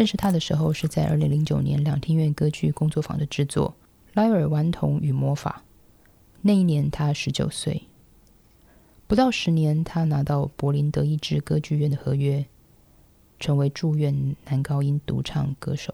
认识他的时候是在二零零九年两厅院歌剧工作坊的制作《莱尔顽童与魔法》。那一年他十九岁，不到十年，他拿到柏林德意志歌剧院的合约，成为住院男高音独唱歌手。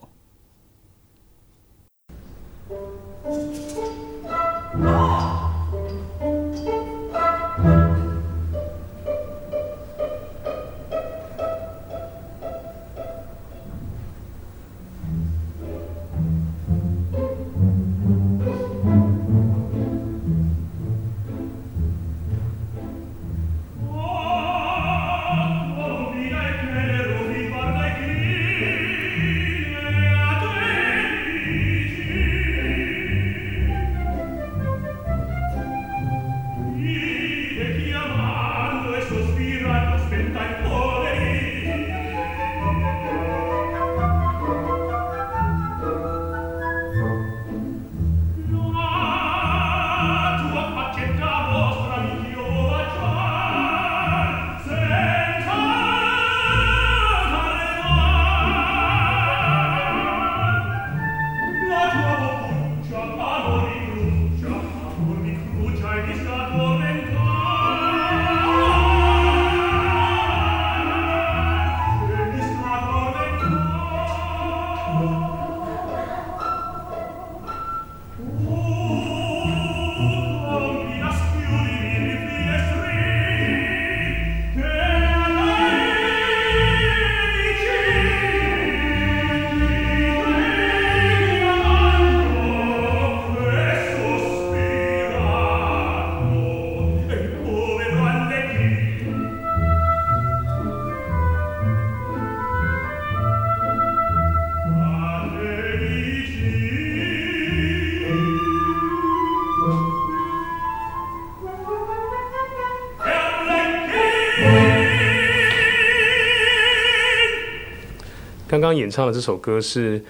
刚演唱的这首歌是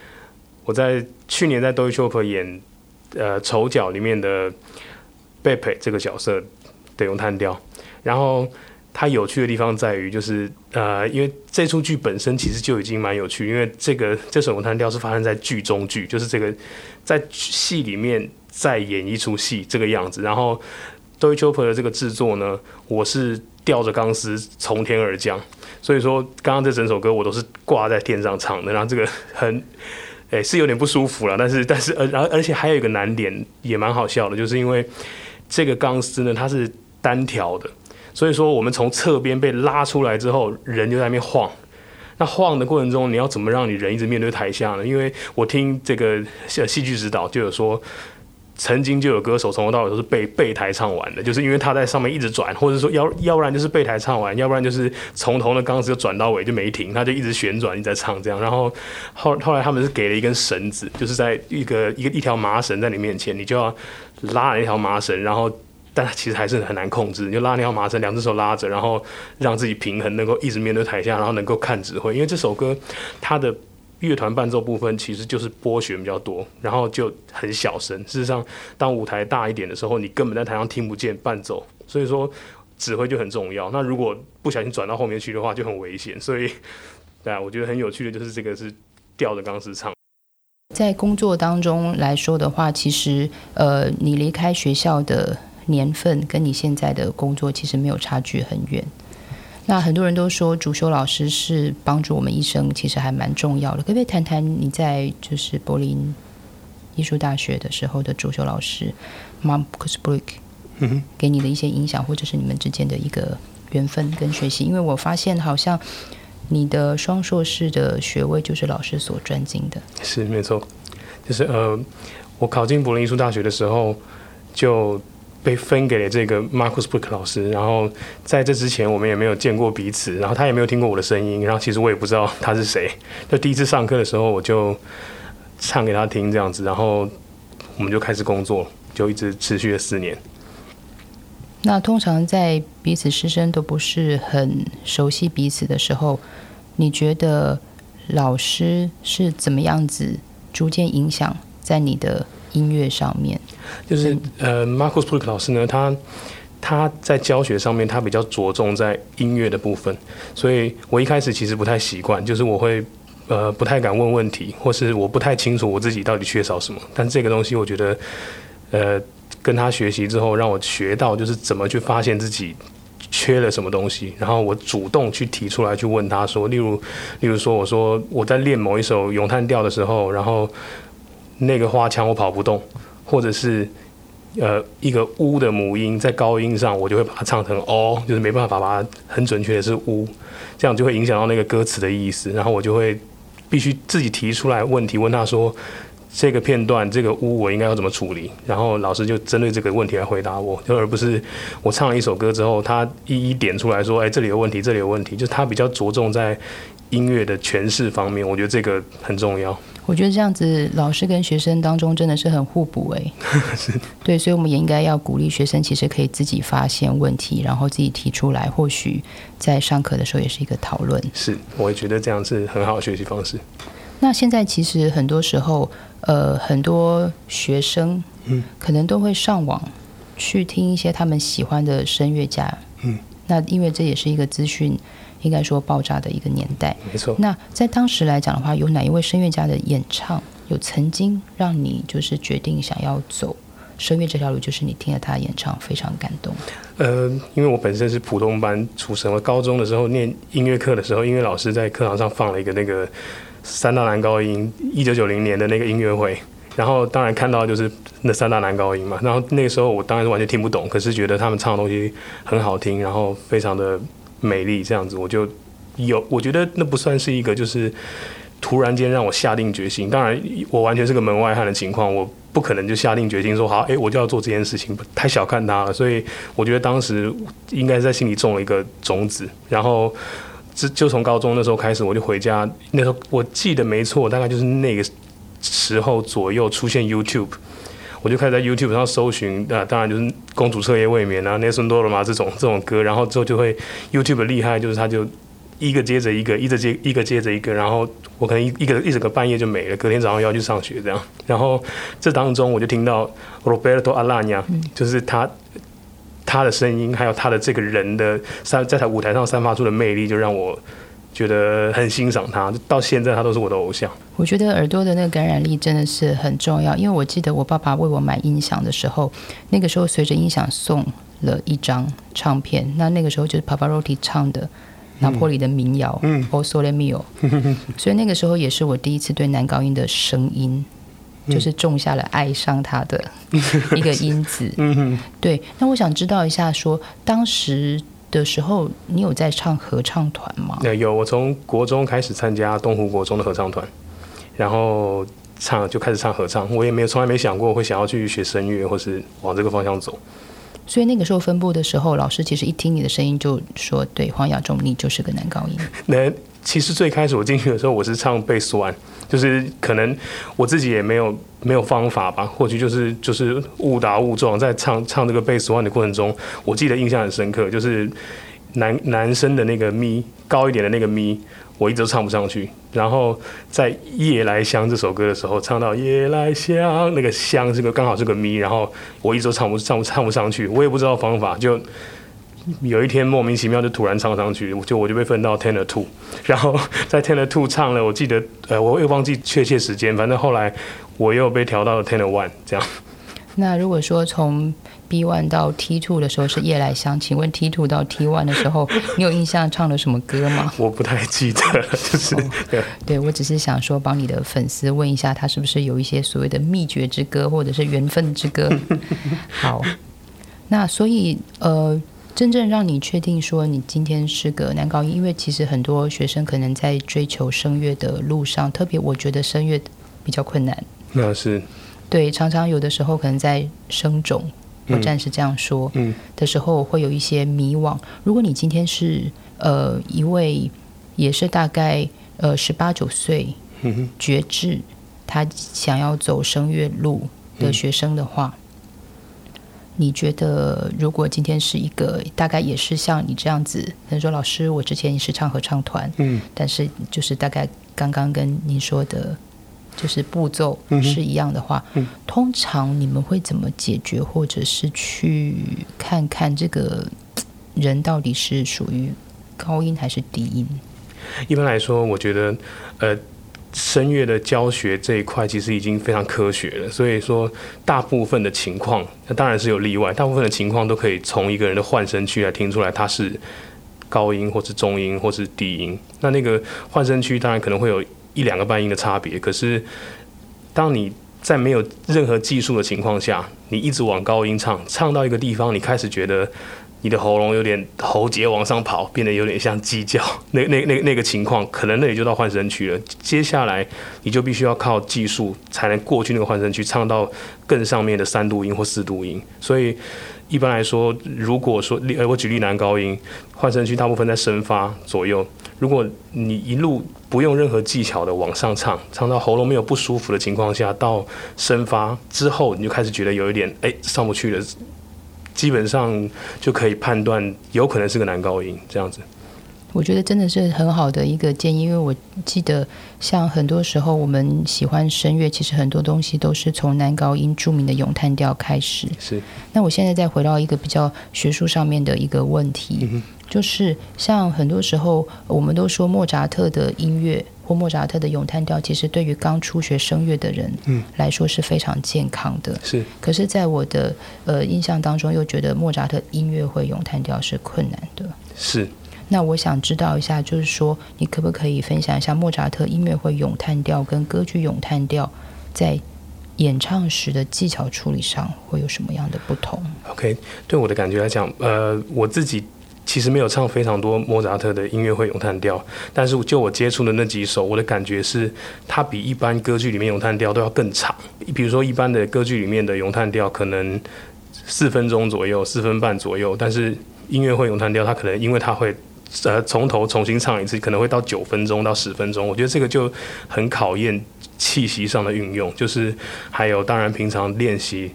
我在去年在《Do Show》演呃丑角里面的贝佩这个角色的咏叹调，然后它有趣的地方在于就是呃，因为这出剧本身其实就已经蛮有趣，因为这个这首咏叹调是发生在剧中剧，就是这个在戏里面再演一出戏这个样子，然后《Do Show》的这个制作呢，我是吊着钢丝从天而降。所以说，刚刚这整首歌我都是挂在天上唱的，然后这个很，诶是有点不舒服了，但是但是而然后而且还有一个难点也蛮好笑的，就是因为这个钢丝呢它是单条的，所以说我们从侧边被拉出来之后，人就在那边晃，那晃的过程中你要怎么让你人一直面对台下呢？因为我听这个戏剧指导就有说。曾经就有歌手从头到尾都是被备台唱完的，就是因为他在上面一直转，或者说要要不然就是备台唱完，要不然就是从头的钢丝就转到尾就没停，他就一直旋转，一直在唱这样。然后后后来他们是给了一根绳子，就是在一个一个一条麻绳在你面前，你就要拉那条麻绳，然后但其实还是很难控制，你就拉那条麻绳，两只手拉着，然后让自己平衡，能够一直面对台下，然后能够看指挥。因为这首歌它的。乐团伴奏部分其实就是拨弦比较多，然后就很小声。事实上，当舞台大一点的时候，你根本在台上听不见伴奏，所以说指挥就很重要。那如果不小心转到后面去的话，就很危险。所以，对啊，我觉得很有趣的就是这个是吊着钢丝唱。在工作当中来说的话，其实呃，你离开学校的年份跟你现在的工作其实没有差距很远。那很多人都说主修老师是帮助我们一生，其实还蛮重要的。可不可以谈谈你在就是柏林艺术大学的时候的主修老师 Markus Brick 给你的一些影响，或者是你们之间的一个缘分跟学习？因为我发现好像你的双硕士的学位就是老师所专精的。是没错，就是呃，我考进柏林艺术大学的时候就。被分给了这个 Marcus Book 老师，然后在这之前我们也没有见过彼此，然后他也没有听过我的声音，然后其实我也不知道他是谁。就第一次上课的时候，我就唱给他听这样子，然后我们就开始工作，就一直持续了四年。那通常在彼此师生都不是很熟悉彼此的时候，你觉得老师是怎么样子逐渐影响在你的音乐上面？就是呃，Marcus p u k 老师呢，他他在教学上面，他比较着重在音乐的部分，所以我一开始其实不太习惯，就是我会呃不太敢问问题，或是我不太清楚我自己到底缺少什么。但这个东西，我觉得呃跟他学习之后，让我学到就是怎么去发现自己缺了什么东西，然后我主动去提出来去问他说，例如例如说我说我在练某一首咏叹调的时候，然后那个花腔我跑不动，或者是。呃，一个乌的母音在高音上，我就会把它唱成哦，就是没办法把它很准确的是乌，这样就会影响到那个歌词的意思。然后我就会必须自己提出来问题，问他说这个片段这个乌我应该要怎么处理？然后老师就针对这个问题来回答我，就而不是我唱了一首歌之后，他一一点出来说，哎，这里有问题，这里有问题，就是他比较着重在音乐的诠释方面，我觉得这个很重要。我觉得这样子，老师跟学生当中真的是很互补 哎。对，所以我们也应该要鼓励学生，其实可以自己发现问题，然后自己提出来，或许在上课的时候也是一个讨论。是，我也觉得这样是很好的学习方式。那现在其实很多时候，呃，很多学生嗯，可能都会上网去听一些他们喜欢的声乐家嗯，那因为这也是一个资讯。应该说爆炸的一个年代，没错。那在当时来讲的话，有哪一位声乐家的演唱有曾经让你就是决定想要走声乐这条路？就是你听了他的演唱非常感动。呃，因为我本身是普通班出身，我高中的时候念音乐课的时候，音乐老师在课堂上放了一个那个三大男高音，一九九零年的那个音乐会，然后当然看到就是那三大男高音嘛，然后那个时候我当然是完全听不懂，可是觉得他们唱的东西很好听，然后非常的。美丽这样子，我就有，我觉得那不算是一个，就是突然间让我下定决心。当然，我完全是个门外汉的情况，我不可能就下定决心说好，哎，我就要做这件事情，太小看他了。所以，我觉得当时应该在心里种了一个种子。然后，就就从高中那时候开始，我就回家。那时候我记得没错，大概就是那个时候左右出现 YouTube。我就开始在 YouTube 上搜寻，啊，当然就是《公主彻夜未眠》啊，《Nelson d o r m a 这种这种歌，然后之后就会 YouTube 厉害，就是它就一个接着一个，一直接一个接着一个，然后我可能一一个一整个半夜就没了，隔天早上要去上学这样。然后这当中我就听到 Roberto Alagna，就是他他的声音，还有他的这个人的散在他舞台上散发出的魅力，就让我。觉得很欣赏他，到现在他都是我的偶像。我觉得耳朵的那个感染力真的是很重要，因为我记得我爸爸为我买音响的时候，那个时候随着音响送了一张唱片，那那个时候就是 Pavarotti 唱的拿破里的民谣《O Sole Mio》，所以那个时候也是我第一次对男高音的声音，就是种下了爱上他的一个因子。对，那我想知道一下，说当时。的时候，你有在唱合唱团吗？有，我从国中开始参加东湖国中的合唱团，然后唱就开始唱合唱。我也没有从来没想过会想要去学声乐，或是往这个方向走。所以那个时候分部的时候，老师其实一听你的声音就说：“对，黄雅中，你就是个男高音。”那其实最开始我进去的时候，我是唱贝斯 one，。就是可能我自己也没有没有方法吧，或许就是就是误打误撞，在唱唱这个贝斯 one 的过程中，我记得印象很深刻，就是男男生的那个咪高一点的那个咪，我一直都唱不上去。然后在《夜来香》这首歌的时候，唱到《夜来香》，那个香这个刚好是个咪，然后我一直都唱不唱不唱不上去，我也不知道方法就。有一天莫名其妙就突然唱上去，就我就被分到 tenor two，然后 在 tenor two 唱了，我记得呃我又忘记确切时间，反正后来我又被调到了 tenor one 这样。那如果说从 B one 到 T two 的时候是夜来香，请问 T two 到 T one 的时候，你有印象唱了什么歌吗？我不太记得，就是对，对我只是想说帮你的粉丝问一下，他是不是有一些所谓的秘诀之歌或者是缘分之歌？好，那所以呃。真正让你确定说你今天是个男高音，因为其实很多学生可能在追求声乐的路上，特别我觉得声乐比较困难。那是对，常常有的时候可能在生种，我暂时这样说，嗯，的时候会有一些迷惘。如果你今天是呃一位也是大概呃十八九岁，觉志，他想要走声乐路的学生的话。你觉得，如果今天是一个大概也是像你这样子，能说老师，我之前也是唱合唱团，嗯，但是就是大概刚刚跟您说的，就是步骤是一样的话，嗯，通常你们会怎么解决，或者是去看看这个人到底是属于高音还是低音？一般来说，我觉得，呃，声乐的教学这一块其实已经非常科学了，所以说大部分的情况，那当然是有例外，大部分的情况都可以从一个人的换声区来听出来他是高音或是中音或是低音。那那个换声区当然可能会有一两个半音的差别，可是当你在没有任何技术的情况下，你一直往高音唱，唱到一个地方，你开始觉得。你的喉咙有点喉结往上跑，变得有点像鸡叫，那那那那个情况，可能那里就到换声区了。接下来你就必须要靠技术才能过去那个换声区，唱到更上面的三度音或四度音。所以一般来说，如果说呃我举例男高音换声区，大部分在升发左右。如果你一路不用任何技巧的往上唱，唱到喉咙没有不舒服的情况下，到升发之后，你就开始觉得有一点哎上不去了。基本上就可以判断，有可能是个男高音这样子。我觉得真的是很好的一个建议，因为我记得，像很多时候我们喜欢声乐，其实很多东西都是从男高音著名的咏叹调开始。是。那我现在再回到一个比较学术上面的一个问题，就是像很多时候我们都说莫扎特的音乐。或莫扎特的咏叹调，其实对于刚初学声乐的人来说是非常健康的。是，可是，在我的呃印象当中，又觉得莫扎特音乐会咏叹调是困难的。是。那我想知道一下，就是说，你可不可以分享一下莫扎特音乐会咏叹调跟歌剧咏叹调在演唱时的技巧处理上会有什么样的不同？OK，对我的感觉来讲，呃，我自己。其实没有唱非常多莫扎特的音乐会咏叹调，但是就我接触的那几首，我的感觉是，它比一般歌剧里面咏叹调都要更长。比如说一般的歌剧里面的咏叹调可能四分钟左右，四分半左右，但是音乐会咏叹调它可能因为它会呃从头重新唱一次，可能会到九分钟到十分钟。我觉得这个就很考验气息上的运用，就是还有当然平常练习。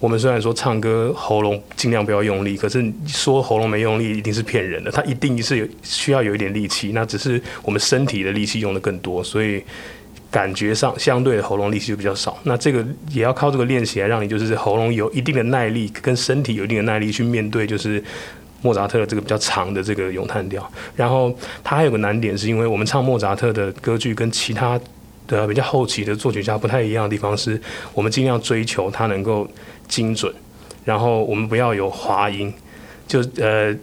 我们虽然说唱歌喉咙尽量不要用力，可是说喉咙没用力一定是骗人的。它一定是有需要有一点力气，那只是我们身体的力气用的更多，所以感觉上相对的喉咙力气就比较少。那这个也要靠这个练习来让你就是喉咙有一定的耐力，跟身体有一定的耐力去面对就是莫扎特的这个比较长的这个咏叹调。然后它还有个难点，是因为我们唱莫扎特的歌剧跟其他的比较后期的作曲家不太一样的地方，是我们尽量追求它能够。精准，然后我们不要有滑音，就呃，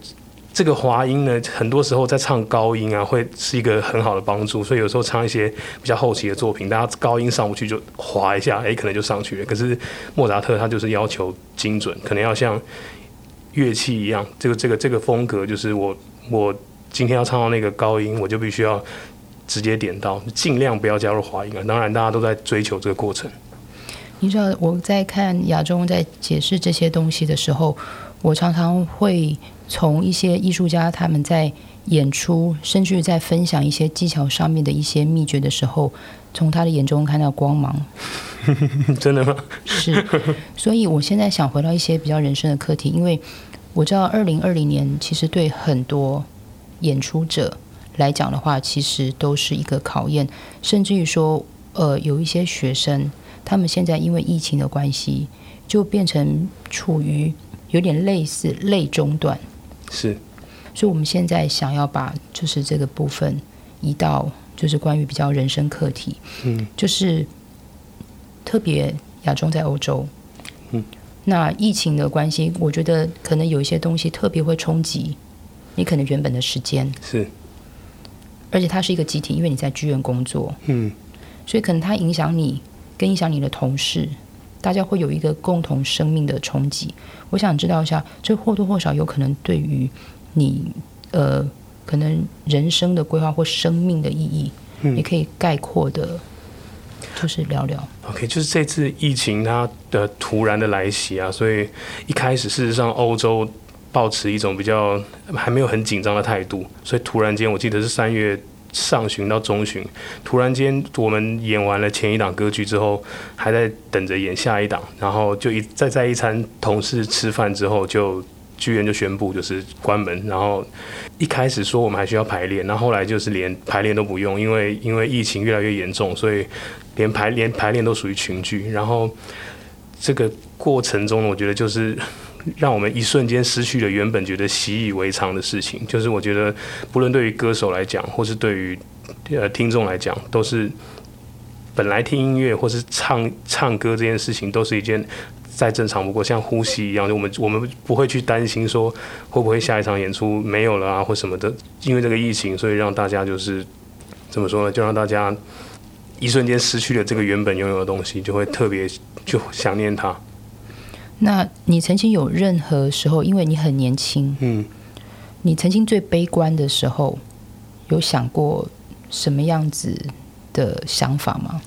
这个滑音呢，很多时候在唱高音啊，会是一个很好的帮助。所以有时候唱一些比较后期的作品，大家高音上不去就滑一下，哎，可能就上去了。可是莫扎特他就是要求精准，可能要像乐器一样，这个这个这个风格，就是我我今天要唱到那个高音，我就必须要直接点到，尽量不要加入滑音啊。当然，大家都在追求这个过程。你知道我在看亚中在解释这些东西的时候，我常常会从一些艺术家他们在演出，甚至在分享一些技巧上面的一些秘诀的时候，从他的眼中看到光芒。真的吗？是。所以我现在想回到一些比较人生的课题，因为我知道二零二零年其实对很多演出者来讲的话，其实都是一个考验，甚至于说，呃，有一些学生。他们现在因为疫情的关系，就变成处于有点类似类中断。是，所以我们现在想要把就是这个部分移到就是关于比较人生课题。嗯，就是特别亚中在欧洲。嗯，那疫情的关系，我觉得可能有一些东西特别会冲击你可能原本的时间。是，而且它是一个集体，因为你在剧院工作。嗯，所以可能它影响你。跟影响你的同事，大家会有一个共同生命的冲击。我想知道一下，这或多或少有可能对于你呃，可能人生的规划或生命的意义，你可以概括的，就是聊聊。OK，就是这次疫情它的突然的来袭啊，所以一开始事实上欧洲保持一种比较还没有很紧张的态度，所以突然间我记得是三月。上旬到中旬，突然间我们演完了前一档歌剧之后，还在等着演下一档，然后就一再在一餐同事吃饭之后，就剧院就宣布就是关门。然后一开始说我们还需要排练，然后后来就是连排练都不用，因为因为疫情越来越严重，所以连排连排练都属于群剧。然后这个过程中，我觉得就是。让我们一瞬间失去了原本觉得习以为常的事情，就是我觉得，不论对于歌手来讲，或是对于呃听众来讲，都是本来听音乐或是唱唱歌这件事情，都是一件再正常不过，像呼吸一样，就我们我们不会去担心说会不会下一场演出没有了啊或什么的，因为这个疫情，所以让大家就是怎么说呢？就让大家一瞬间失去了这个原本拥有的东西，就会特别就想念它。那你曾经有任何时候，因为你很年轻，嗯，你曾经最悲观的时候，有想过什么样子的想法吗？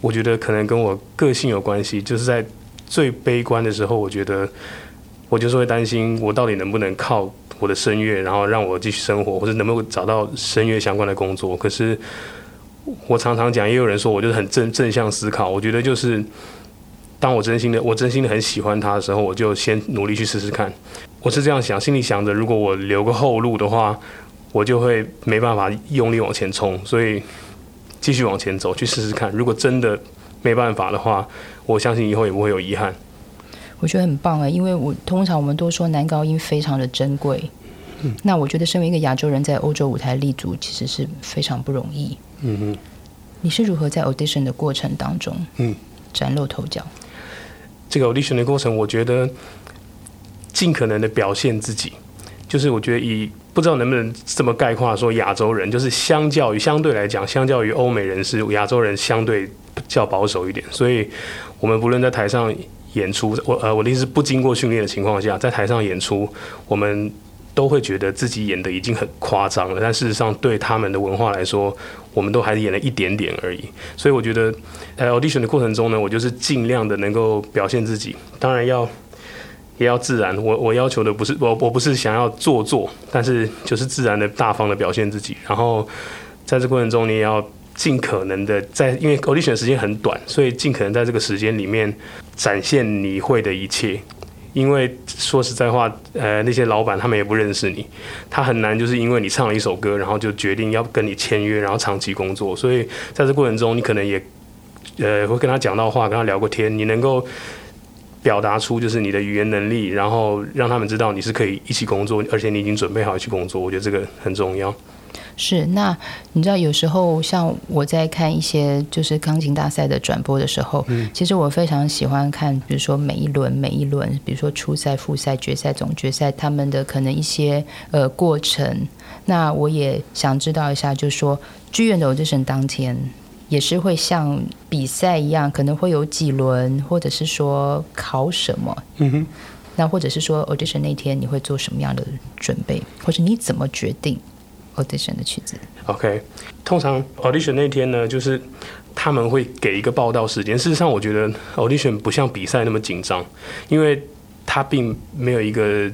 我觉得可能跟我个性有关系，就是在最悲观的时候，我觉得我就是会担心，我到底能不能靠我的声乐，然后让我继续生活，或者能不能找到声乐相关的工作。可是我常常讲，也有人说我就是很正正向思考。我觉得就是当我真心的，我真心的很喜欢他的时候，我就先努力去试试看。我是这样想，心里想着，如果我留个后路的话，我就会没办法用力往前冲，所以继续往前走，去试试看。如果真的没办法的话，我相信以后也不会有遗憾。我觉得很棒啊，因为我通常我们都说男高音非常的珍贵。嗯，那我觉得身为一个亚洲人在欧洲舞台立足，其实是非常不容易。嗯哼，你是如何在 audition 的过程当中，嗯，崭露头角？这个 audition 的过程，我觉得尽可能的表现自己，就是我觉得以不知道能不能这么概括说，亚洲人就是相较于相对来讲，相较于欧美人士，亚洲人相对较保守一点，所以我们不论在台上演出，我呃我的意思不经过训练的情况下，在台上演出，我们都会觉得自己演的已经很夸张了，但事实上对他们的文化来说，我们都还是演了一点点而已。所以我觉得，在，audition 的过程中呢，我就是尽量的能够表现自己，当然要也要自然。我我要求的不是我我不是想要做作，但是就是自然的大方的表现自己。然后在这过程中，你也要尽可能的在，因为 audition 时间很短，所以尽可能在这个时间里面展现你会的一切。因为说实在话，呃，那些老板他们也不认识你，他很难就是因为你唱了一首歌，然后就决定要跟你签约，然后长期工作。所以在这过程中，你可能也呃会跟他讲到话，跟他聊过天，你能够表达出就是你的语言能力，然后让他们知道你是可以一起工作，而且你已经准备好一起工作。我觉得这个很重要。是，那你知道有时候像我在看一些就是钢琴大赛的转播的时候，其实我非常喜欢看，比如说每一轮每一轮，比如说初赛、复赛、决赛、总决赛，他们的可能一些呃过程。那我也想知道一下，就是说剧院的 audition 当天也是会像比赛一样，可能会有几轮，或者是说考什么？嗯哼。那或者是说 audition 那天你会做什么样的准备，或者你怎么决定？audition 的曲子，OK。通常 audition 那天呢，就是他们会给一个报道时间。事实上，我觉得 audition 不像比赛那么紧张，因为它并没有一个，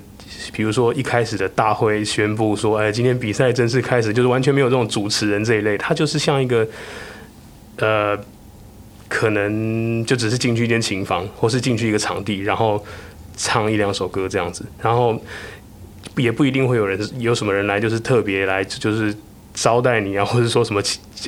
比如说一开始的大会宣布说，哎，今天比赛正式开始，就是完全没有这种主持人这一类。它就是像一个，呃，可能就只是进去一间琴房，或是进去一个场地，然后唱一两首歌这样子，然后。也不一定会有人有什么人来，就是特别来，就是招待你啊，或者说什么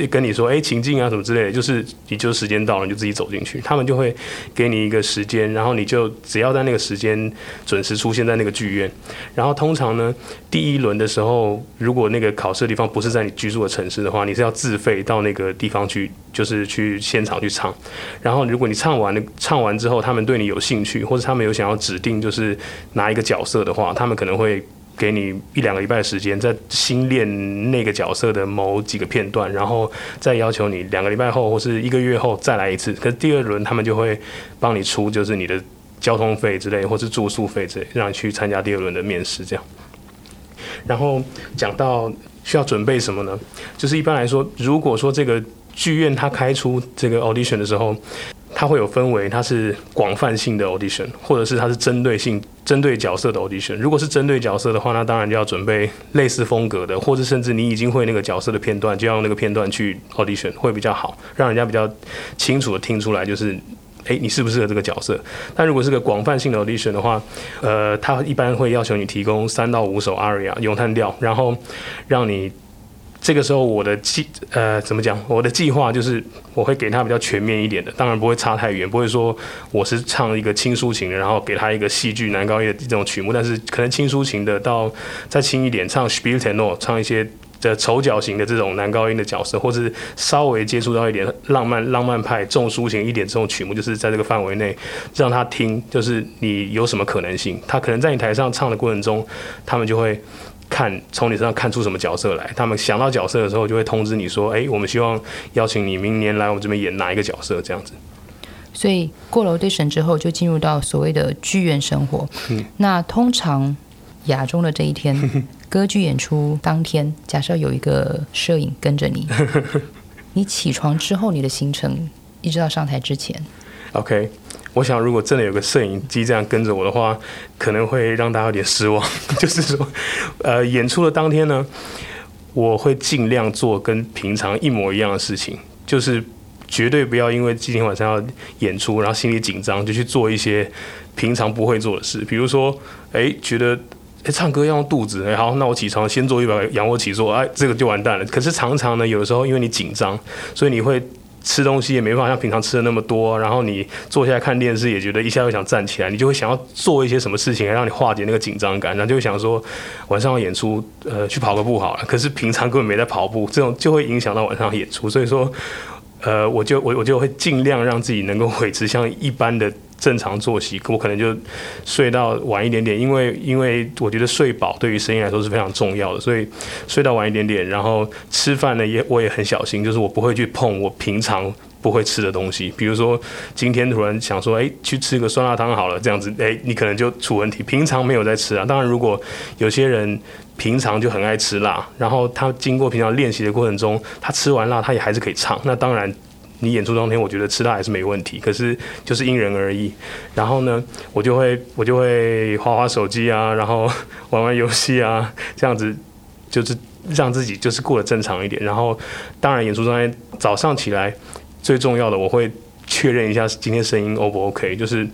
跟你说哎情境啊什么之类的，就是你就时间到了你就自己走进去，他们就会给你一个时间，然后你就只要在那个时间准时出现在那个剧院。然后通常呢，第一轮的时候，如果那个考试的地方不是在你居住的城市的话，你是要自费到那个地方去，就是去现场去唱。然后如果你唱完了，唱完之后，他们对你有兴趣，或者他们有想要指定就是哪一个角色的话，他们可能会。给你一两个礼拜的时间，在新练那个角色的某几个片段，然后再要求你两个礼拜后或是一个月后再来一次。可是第二轮他们就会帮你出，就是你的交通费之类，或是住宿费之类，让你去参加第二轮的面试。这样。然后讲到需要准备什么呢？就是一般来说，如果说这个剧院它开出这个 audition 的时候。它会有分为，它是广泛性的 audition，或者是它是针对性、针对角色的 audition。如果是针对角色的话，那当然就要准备类似风格的，或者甚至你已经会那个角色的片段，就要用那个片段去 audition 会比较好，让人家比较清楚的听出来，就是诶，你适不适合这个角色。但如果是个广泛性的 audition 的话，呃，它一般会要求你提供三到五首 aria 咏叹调，然后让你。这个时候，我的计呃怎么讲？我的计划就是我会给他比较全面一点的，当然不会差太远，不会说我是唱一个轻抒情的，然后给他一个戏剧男高音的这种曲目，但是可能轻抒情的到再轻一点，唱 s p i r i t e n o 唱一些的丑角型的这种男高音的角色，或是稍微接触到一点浪漫浪漫派重抒情一点这种曲目，就是在这个范围内让他听，就是你有什么可能性？他可能在你台上唱的过程中，他们就会看从你身上看出什么角色来。他们想到角色的时候，就会通知你说：“哎，我们希望邀请你明年来我们这边演哪一个角色？”这样子。所以过了 audition 之后，就进入到所谓的剧院生活。嗯，那通常亚中的这一天，歌剧演出当天，假设有一个摄影跟着你，你起床之后，你的行程一直到上台之前，OK。我想，如果真的有个摄影机这样跟着我的话，可能会让大家有点失望。就是说，呃，演出的当天呢，我会尽量做跟平常一模一样的事情，就是。绝对不要因为今天晚上要演出，然后心里紧张，就去做一些平常不会做的事。比如说，哎，觉得哎唱歌要用肚子，哎好，那我起床先做一百个仰卧起坐，哎，这个就完蛋了。可是常常呢，有的时候因为你紧张，所以你会吃东西也没办法像平常吃的那么多，然后你坐下来看电视也觉得一下又想站起来，你就会想要做一些什么事情来让你化解那个紧张感，然后就会想说晚上要演出，呃，去跑个步好了。可是平常根本没在跑步，这种就会影响到晚上演出，所以说。呃，我就我我就会尽量让自己能够维持像一般的正常作息，我可能就睡到晚一点点，因为因为我觉得睡饱对于声音来说是非常重要的，所以睡到晚一点点，然后吃饭呢也我也很小心，就是我不会去碰我平常不会吃的东西，比如说今天突然想说，哎，去吃个酸辣汤好了，这样子，哎，你可能就出问题，平常没有在吃啊。当然，如果有些人。平常就很爱吃辣，然后他经过平常练习的过程中，他吃完辣，他也还是可以唱。那当然，你演出当天，我觉得吃辣还是没问题。可是就是因人而异。然后呢，我就会我就会划划手机啊，然后玩玩游戏啊，这样子就是让自己就是过得正常一点。然后当然演出当天早上起来最重要的，我会确认一下今天声音 O 不 OK，就是。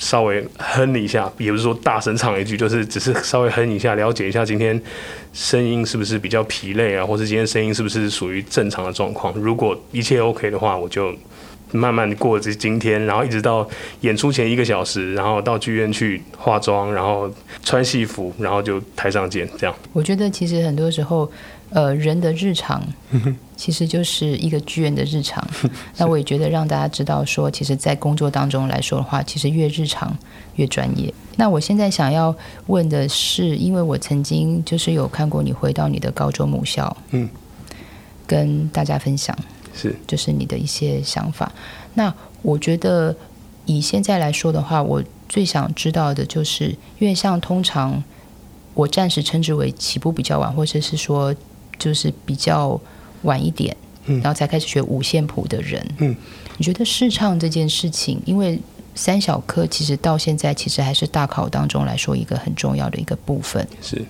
稍微哼一下，也不是说大声唱一句，就是只是稍微哼一下，了解一下今天声音是不是比较疲累啊，或者今天声音是不是属于正常的状况。如果一切 OK 的话，我就慢慢过这今天，然后一直到演出前一个小时，然后到剧院去化妆，然后穿戏服，然后就台上见。这样，我觉得其实很多时候。呃，人的日常其实就是一个剧院的日常。那我也觉得让大家知道说，其实，在工作当中来说的话，其实越日常越专业。那我现在想要问的是，因为我曾经就是有看过你回到你的高中母校，嗯，跟大家分享是，就是你的一些想法。那我觉得以现在来说的话，我最想知道的就是，因为像通常我暂时称之为起步比较晚，或者是说。就是比较晚一点，然后才开始学五线谱的人，嗯，你觉得试唱这件事情，因为三小科其实到现在其实还是大考当中来说一个很重要的一个部分，是。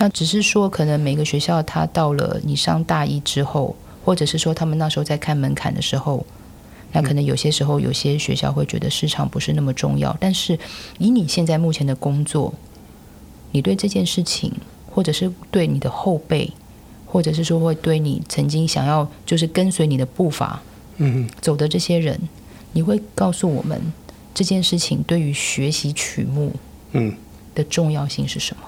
那只是说，可能每个学校他到了你上大一之后，或者是说他们那时候在看门槛的时候，那可能有些时候有些学校会觉得市场不是那么重要。但是以你现在目前的工作，你对这件事情，或者是对你的后辈。或者是说会对你曾经想要就是跟随你的步伐，嗯，走的这些人，你会告诉我们这件事情对于学习曲目，嗯，的重要性是什么？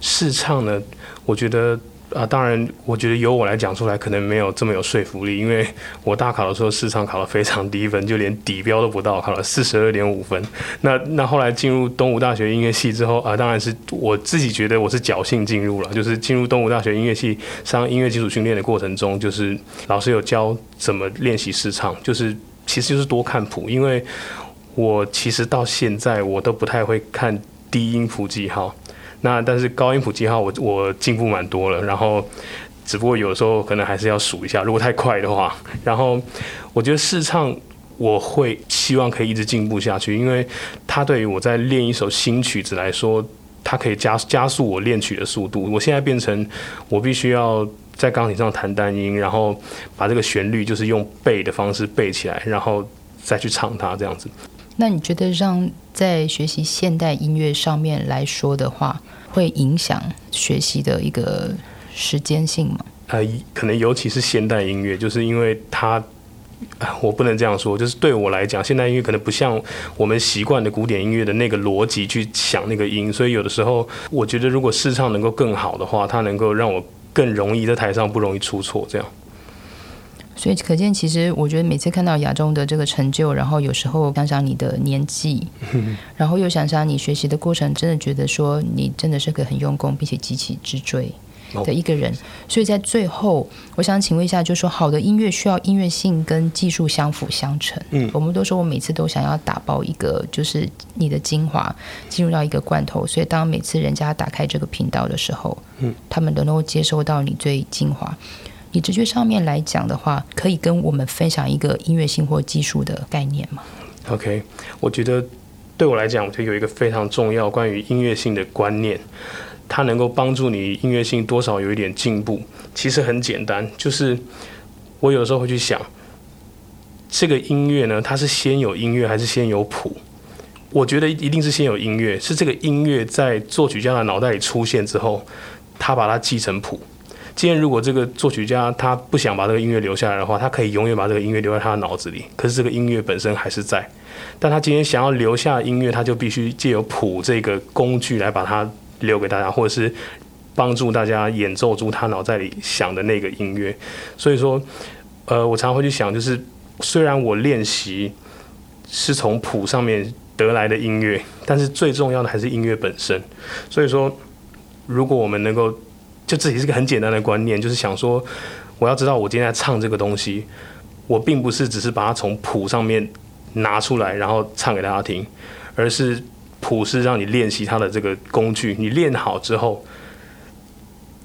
试唱呢？我觉得。啊，当然，我觉得由我来讲出来可能没有这么有说服力，因为我大考的时候市场考了非常低分，就连底标都不到，考了四十二点五分。那那后来进入东吴大学音乐系之后啊，当然是我自己觉得我是侥幸进入了，就是进入东吴大学音乐系上音乐基础训练的过程中，就是老师有教怎么练习试唱，就是其实就是多看谱，因为我其实到现在我都不太会看低音谱记号。那但是高音谱记号我我进步蛮多了，然后只不过有时候可能还是要数一下，如果太快的话，然后我觉得试唱我会希望可以一直进步下去，因为它对于我在练一首新曲子来说，它可以加加速我练曲的速度。我现在变成我必须要在钢琴上弹单音，然后把这个旋律就是用背的方式背起来，然后再去唱它这样子。那你觉得让在学习现代音乐上面来说的话，会影响学习的一个时间性吗？呃，可能尤其是现代音乐，就是因为它，我不能这样说，就是对我来讲，现代音乐可能不像我们习惯的古典音乐的那个逻辑去想那个音，所以有的时候，我觉得如果试唱能够更好的话，它能够让我。更容易在台上不容易出错，这样。所以可见，其实我觉得每次看到亚中的这个成就，然后有时候想想你的年纪，然后又想想你学习的过程，真的觉得说你真的是个很用功并且极其之追的一个人。所以在最后，我想请问一下，就是说好的音乐需要音乐性跟技术相辅相成。嗯，我们都说我每次都想要打包一个，就是你的精华进入到一个罐头，所以当每次人家打开这个频道的时候，嗯，他们都能够接收到你最精华。你直觉上面来讲的话，可以跟我们分享一个音乐性或技术的概念吗？OK，我觉得对我来讲，我觉得有一个非常重要关于音乐性的观念，它能够帮助你音乐性多少有一点进步。其实很简单，就是我有时候会去想，这个音乐呢，它是先有音乐还是先有谱？我觉得一定是先有音乐，是这个音乐在作曲家的脑袋里出现之后，他把它记成谱。今天如果这个作曲家他不想把这个音乐留下来的话，他可以永远把这个音乐留在他的脑子里。可是这个音乐本身还是在，但他今天想要留下音乐，他就必须借由谱这个工具来把它留给大家，或者是帮助大家演奏出他脑袋里想的那个音乐。所以说，呃，我常常会去想，就是虽然我练习是从谱上面得来的音乐，但是最重要的还是音乐本身。所以说，如果我们能够就自己是个很简单的观念，就是想说，我要知道我今天在唱这个东西，我并不是只是把它从谱上面拿出来，然后唱给大家听，而是谱是让你练习它的这个工具。你练好之后，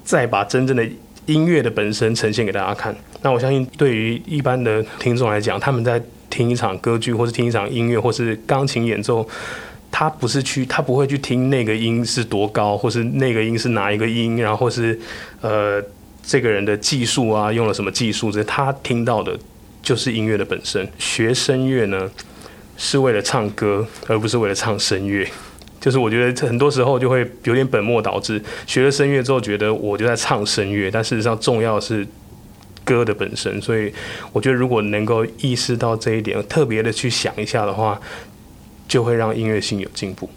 再把真正的音乐的本身呈现给大家看。那我相信，对于一般的听众来讲，他们在听一场歌剧，或是听一场音乐，或是钢琴演奏。他不是去，他不会去听那个音是多高，或是那个音是哪一个音，然后是呃这个人的技术啊，用了什么技术，这他听到的就是音乐的本身。学声乐呢，是为了唱歌，而不是为了唱声乐。就是我觉得很多时候就会有点本末倒置，学了声乐之后觉得我就在唱声乐，但事实上重要的是歌的本身。所以我觉得如果能够意识到这一点，特别的去想一下的话。就会让音乐性有进步。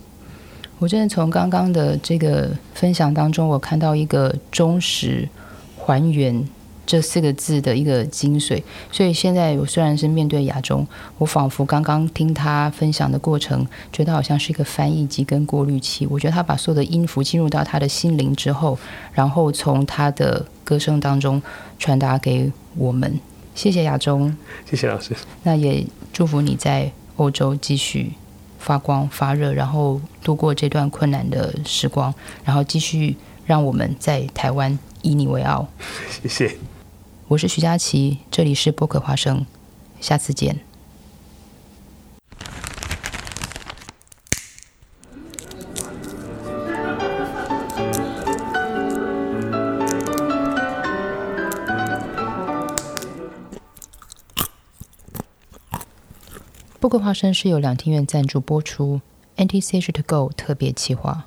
我真的从刚刚的这个分享当中，我看到一个忠实还原这四个字的一个精髓。所以现在我虽然是面对亚中，我仿佛刚刚听他分享的过程，觉得好像是一个翻译机跟过滤器。我觉得他把所有的音符进入到他的心灵之后，然后从他的歌声当中传达给我们。谢谢亚中，谢谢老师。那也祝福你在欧洲继续。发光发热，然后度过这段困难的时光，然后继续让我们在台湾以你为傲。谢谢，我是徐佳琪，这里是播客花生，下次见。不过，花生是由两厅院赞助播出，NTC 是 to Go 特别企划。